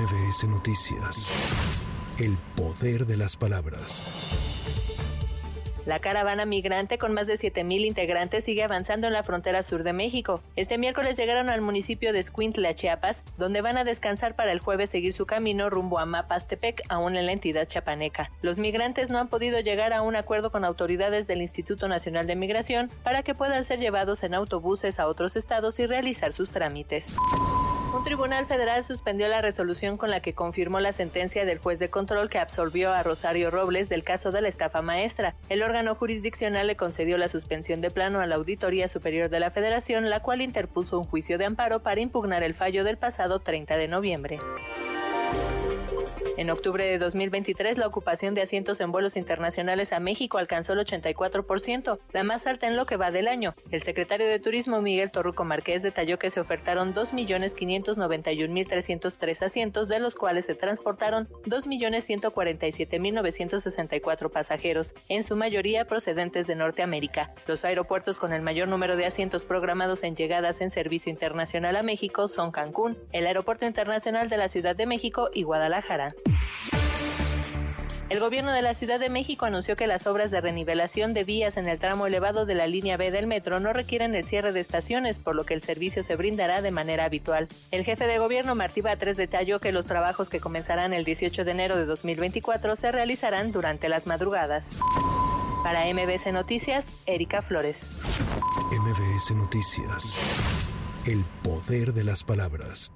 MBS Noticias. El poder de las palabras. La caravana migrante con más de 7.000 integrantes sigue avanzando en la frontera sur de México. Este miércoles llegaron al municipio de Escuintla, Chiapas, donde van a descansar para el jueves seguir su camino rumbo a Mapastepec, aún en la entidad chapaneca. Los migrantes no han podido llegar a un acuerdo con autoridades del Instituto Nacional de Migración para que puedan ser llevados en autobuses a otros estados y realizar sus trámites. Un tribunal federal suspendió la resolución con la que confirmó la sentencia del juez de control que absolvió a Rosario Robles del caso de la estafa maestra. El órgano jurisdiccional le concedió la suspensión de plano a la Auditoría Superior de la Federación, la cual interpuso un juicio de amparo para impugnar el fallo del pasado 30 de noviembre. En octubre de 2023, la ocupación de asientos en vuelos internacionales a México alcanzó el 84%, la más alta en lo que va del año. El secretario de Turismo, Miguel Torruco Márquez, detalló que se ofertaron 2.591.303 asientos, de los cuales se transportaron 2.147.964 pasajeros, en su mayoría procedentes de Norteamérica. Los aeropuertos con el mayor número de asientos programados en llegadas en servicio internacional a México son Cancún, el Aeropuerto Internacional de la Ciudad de México y Guadalajara. El gobierno de la Ciudad de México anunció que las obras de renivelación de vías en el tramo elevado de la línea B del metro no requieren el cierre de estaciones, por lo que el servicio se brindará de manera habitual. El jefe de gobierno Martí Batres detalló que los trabajos que comenzarán el 18 de enero de 2024 se realizarán durante las madrugadas. Para MBC Noticias, Erika Flores. MBS Noticias. El poder de las palabras.